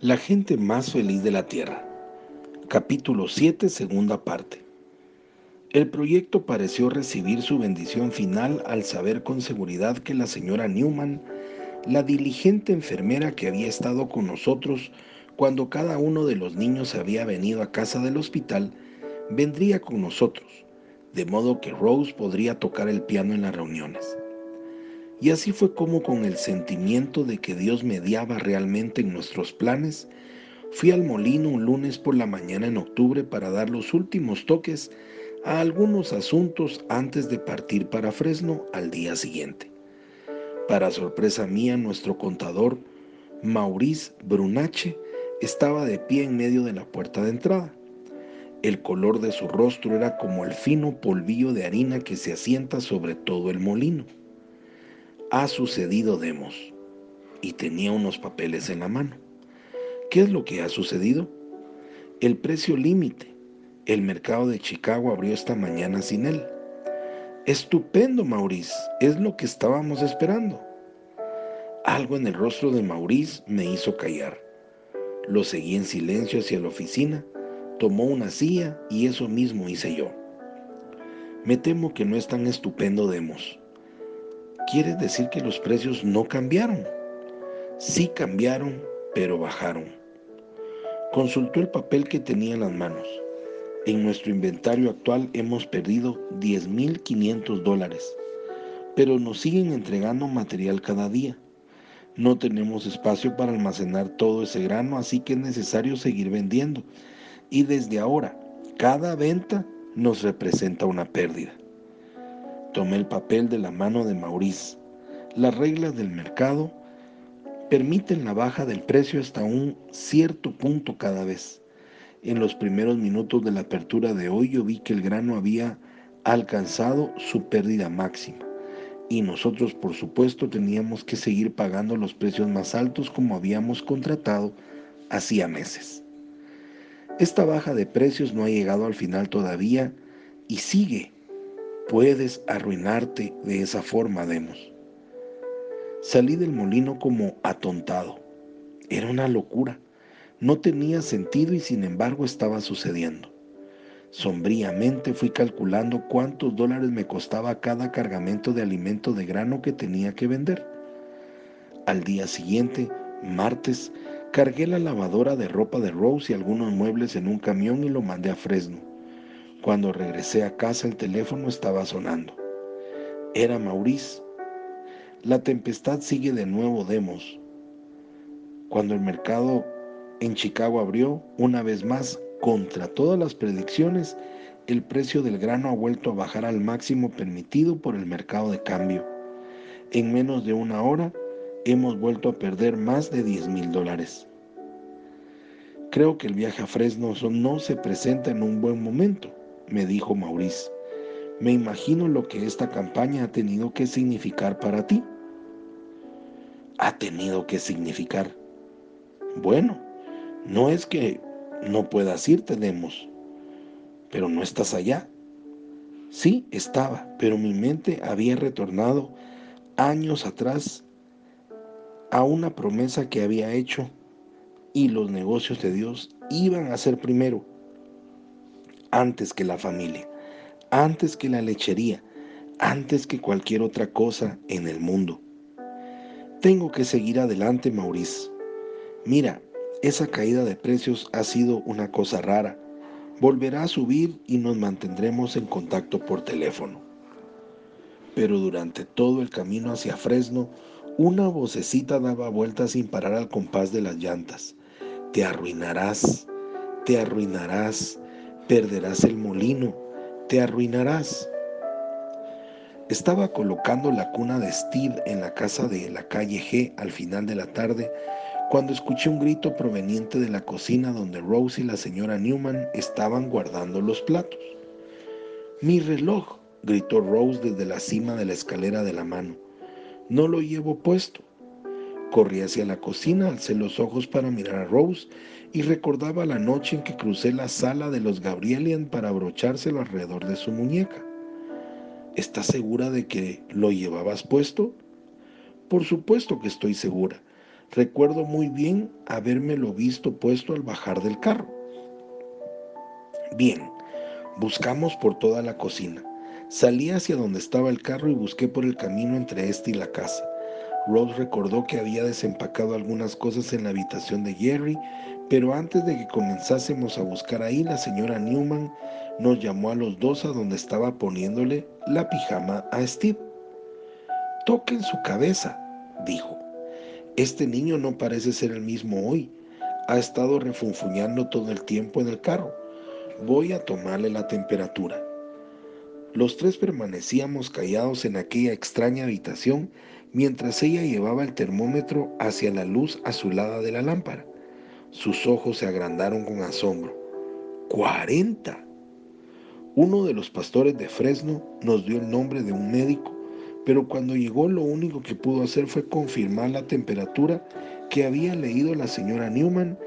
La gente más feliz de la Tierra. Capítulo 7, segunda parte. El proyecto pareció recibir su bendición final al saber con seguridad que la señora Newman, la diligente enfermera que había estado con nosotros cuando cada uno de los niños había venido a casa del hospital, vendría con nosotros, de modo que Rose podría tocar el piano en las reuniones. Y así fue como con el sentimiento de que Dios mediaba realmente en nuestros planes, fui al molino un lunes por la mañana en octubre para dar los últimos toques a algunos asuntos antes de partir para Fresno al día siguiente. Para sorpresa mía, nuestro contador, Maurice Brunache, estaba de pie en medio de la puerta de entrada. El color de su rostro era como el fino polvillo de harina que se asienta sobre todo el molino ha sucedido, Demos. Y tenía unos papeles en la mano. ¿Qué es lo que ha sucedido? El precio límite. El mercado de Chicago abrió esta mañana sin él. Estupendo, Maurice. Es lo que estábamos esperando. Algo en el rostro de Maurice me hizo callar. Lo seguí en silencio hacia la oficina, tomó una silla y eso mismo hice yo. Me temo que no es tan estupendo, Demos quiere decir que los precios no cambiaron. Sí cambiaron, pero bajaron. Consultó el papel que tenía en las manos. En nuestro inventario actual hemos perdido 10.500 dólares, pero nos siguen entregando material cada día. No tenemos espacio para almacenar todo ese grano, así que es necesario seguir vendiendo. Y desde ahora, cada venta nos representa una pérdida. Tomé el papel de la mano de Maurice. Las reglas del mercado permiten la baja del precio hasta un cierto punto cada vez. En los primeros minutos de la apertura de hoy yo vi que el grano había alcanzado su pérdida máxima y nosotros por supuesto teníamos que seguir pagando los precios más altos como habíamos contratado hacía meses. Esta baja de precios no ha llegado al final todavía y sigue puedes arruinarte de esa forma, Demos. Salí del molino como atontado. Era una locura. No tenía sentido y sin embargo estaba sucediendo. Sombríamente fui calculando cuántos dólares me costaba cada cargamento de alimento de grano que tenía que vender. Al día siguiente, martes, cargué la lavadora de ropa de Rose y algunos muebles en un camión y lo mandé a Fresno. Cuando regresé a casa el teléfono estaba sonando. Era Maurice. La tempestad sigue de nuevo, Demos. Cuando el mercado en Chicago abrió, una vez más, contra todas las predicciones, el precio del grano ha vuelto a bajar al máximo permitido por el mercado de cambio. En menos de una hora hemos vuelto a perder más de 10 mil dólares. Creo que el viaje a Fresno no se presenta en un buen momento me dijo Maurice. Me imagino lo que esta campaña ha tenido que significar para ti. Ha tenido que significar. Bueno, no es que no puedas irte, Demos, pero no estás allá. Sí, estaba, pero mi mente había retornado años atrás a una promesa que había hecho y los negocios de Dios iban a ser primero antes que la familia, antes que la lechería, antes que cualquier otra cosa en el mundo. Tengo que seguir adelante, Maurice. Mira, esa caída de precios ha sido una cosa rara. Volverá a subir y nos mantendremos en contacto por teléfono. Pero durante todo el camino hacia Fresno, una vocecita daba vueltas sin parar al compás de las llantas. Te arruinarás, te arruinarás, perderás el molino, te arruinarás. Estaba colocando la cuna de Steve en la casa de la calle G al final de la tarde cuando escuché un grito proveniente de la cocina donde Rose y la señora Newman estaban guardando los platos. Mi reloj, gritó Rose desde la cima de la escalera de la mano. No lo llevo puesto. Corrí hacia la cocina, alcé los ojos para mirar a Rose y recordaba la noche en que crucé la sala de los Gabrielian para abrochárselo alrededor de su muñeca. ¿Estás segura de que lo llevabas puesto? Por supuesto que estoy segura. Recuerdo muy bien habérmelo visto puesto al bajar del carro. Bien, buscamos por toda la cocina. Salí hacia donde estaba el carro y busqué por el camino entre este y la casa. Rose recordó que había desempacado algunas cosas en la habitación de Jerry, pero antes de que comenzásemos a buscar ahí, la señora Newman nos llamó a los dos a donde estaba poniéndole la pijama a Steve. Toquen su cabeza, dijo. Este niño no parece ser el mismo hoy. Ha estado refunfuñando todo el tiempo en el carro. Voy a tomarle la temperatura. Los tres permanecíamos callados en aquella extraña habitación mientras ella llevaba el termómetro hacia la luz azulada de la lámpara. Sus ojos se agrandaron con asombro. ¡Cuarenta! Uno de los pastores de Fresno nos dio el nombre de un médico, pero cuando llegó lo único que pudo hacer fue confirmar la temperatura que había leído la señora Newman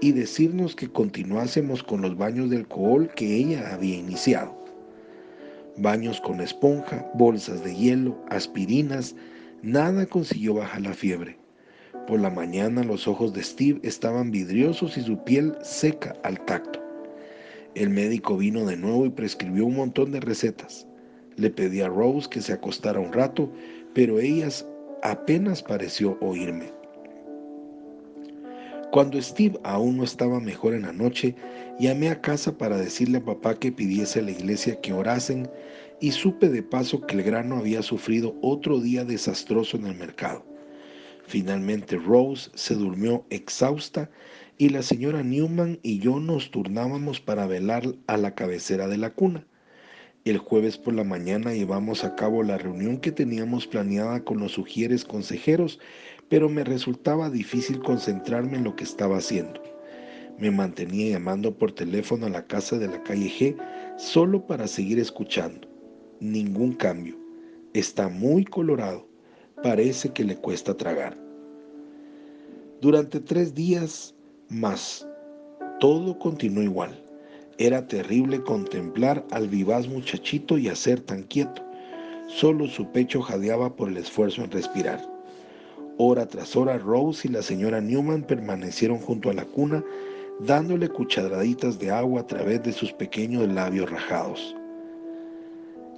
y decirnos que continuásemos con los baños de alcohol que ella había iniciado. Baños con esponja, bolsas de hielo, aspirinas, Nada consiguió bajar la fiebre. Por la mañana los ojos de Steve estaban vidriosos y su piel seca al tacto. El médico vino de nuevo y prescribió un montón de recetas. Le pedí a Rose que se acostara un rato, pero ella apenas pareció oírme. Cuando Steve aún no estaba mejor en la noche, llamé a casa para decirle a papá que pidiese a la iglesia que orasen y supe de paso que el grano había sufrido otro día desastroso en el mercado. Finalmente Rose se durmió exhausta y la señora Newman y yo nos turnábamos para velar a la cabecera de la cuna. El jueves por la mañana llevamos a cabo la reunión que teníamos planeada con los sugieres consejeros, pero me resultaba difícil concentrarme en lo que estaba haciendo. Me mantenía llamando por teléfono a la casa de la calle G solo para seguir escuchando ningún cambio. Está muy colorado. Parece que le cuesta tragar. Durante tres días más, todo continuó igual. Era terrible contemplar al vivaz muchachito y hacer tan quieto. Solo su pecho jadeaba por el esfuerzo en respirar. Hora tras hora, Rose y la señora Newman permanecieron junto a la cuna, dándole cucharaditas de agua a través de sus pequeños labios rajados.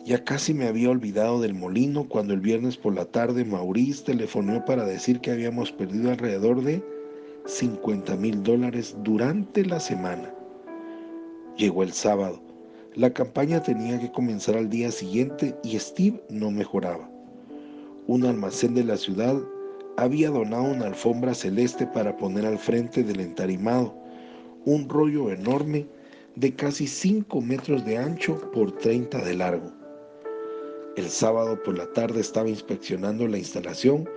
Ya casi me había olvidado del molino cuando el viernes por la tarde Maurice telefonó para decir que habíamos perdido alrededor de 50 mil dólares durante la semana. Llegó el sábado. La campaña tenía que comenzar al día siguiente y Steve no mejoraba. Un almacén de la ciudad había donado una alfombra celeste para poner al frente del entarimado, un rollo enorme de casi 5 metros de ancho por 30 de largo. El sábado por la tarde estaba inspeccionando la instalación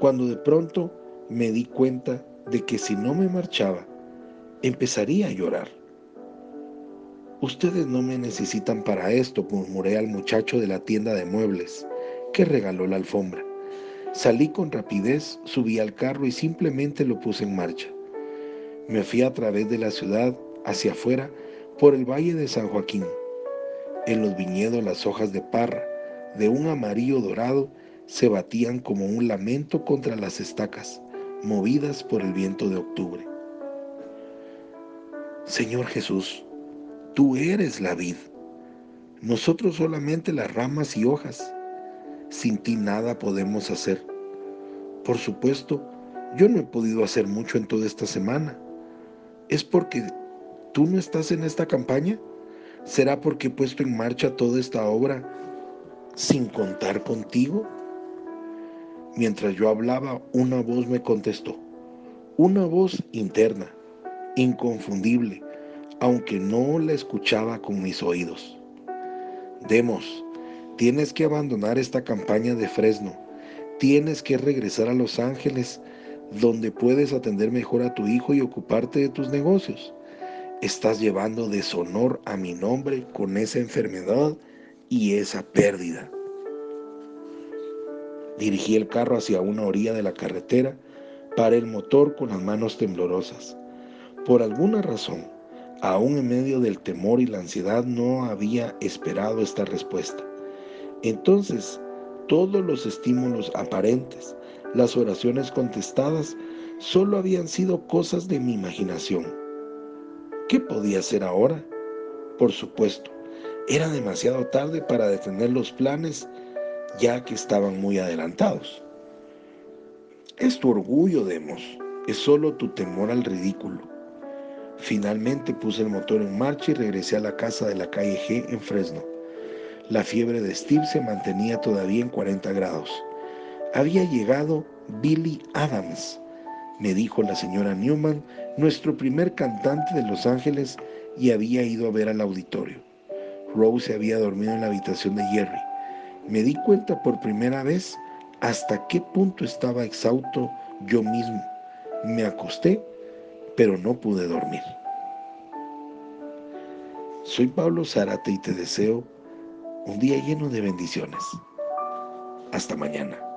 cuando de pronto me di cuenta de que si no me marchaba, empezaría a llorar. Ustedes no me necesitan para esto, murmuré al muchacho de la tienda de muebles, que regaló la alfombra. Salí con rapidez, subí al carro y simplemente lo puse en marcha. Me fui a través de la ciudad, hacia afuera, por el valle de San Joaquín. En los viñedos las hojas de parra, de un amarillo dorado se batían como un lamento contra las estacas, movidas por el viento de octubre. Señor Jesús, tú eres la vid, nosotros solamente las ramas y hojas. Sin ti nada podemos hacer. Por supuesto, yo no he podido hacer mucho en toda esta semana. ¿Es porque tú no estás en esta campaña? ¿Será porque he puesto en marcha toda esta obra sin contar contigo? Mientras yo hablaba, una voz me contestó, una voz interna, inconfundible, aunque no la escuchaba con mis oídos. Demos, tienes que abandonar esta campaña de Fresno, tienes que regresar a Los Ángeles, donde puedes atender mejor a tu hijo y ocuparte de tus negocios. Estás llevando deshonor a mi nombre con esa enfermedad y esa pérdida. Dirigí el carro hacia una orilla de la carretera, para el motor con las manos temblorosas. Por alguna razón, aún en medio del temor y la ansiedad, no había esperado esta respuesta. Entonces, todos los estímulos aparentes, las oraciones contestadas, solo habían sido cosas de mi imaginación. ¿Qué podía hacer ahora? Por supuesto, era demasiado tarde para detener los planes ya que estaban muy adelantados. Es tu orgullo, Demos, es solo tu temor al ridículo. Finalmente puse el motor en marcha y regresé a la casa de la calle G en Fresno. La fiebre de Steve se mantenía todavía en 40 grados. Había llegado Billy Adams, me dijo la señora Newman, nuestro primer cantante de Los Ángeles, y había ido a ver al auditorio. Rose había dormido en la habitación de Jerry. Me di cuenta por primera vez hasta qué punto estaba exhausto yo mismo. Me acosté, pero no pude dormir. Soy Pablo Zárate y te deseo un día lleno de bendiciones. Hasta mañana.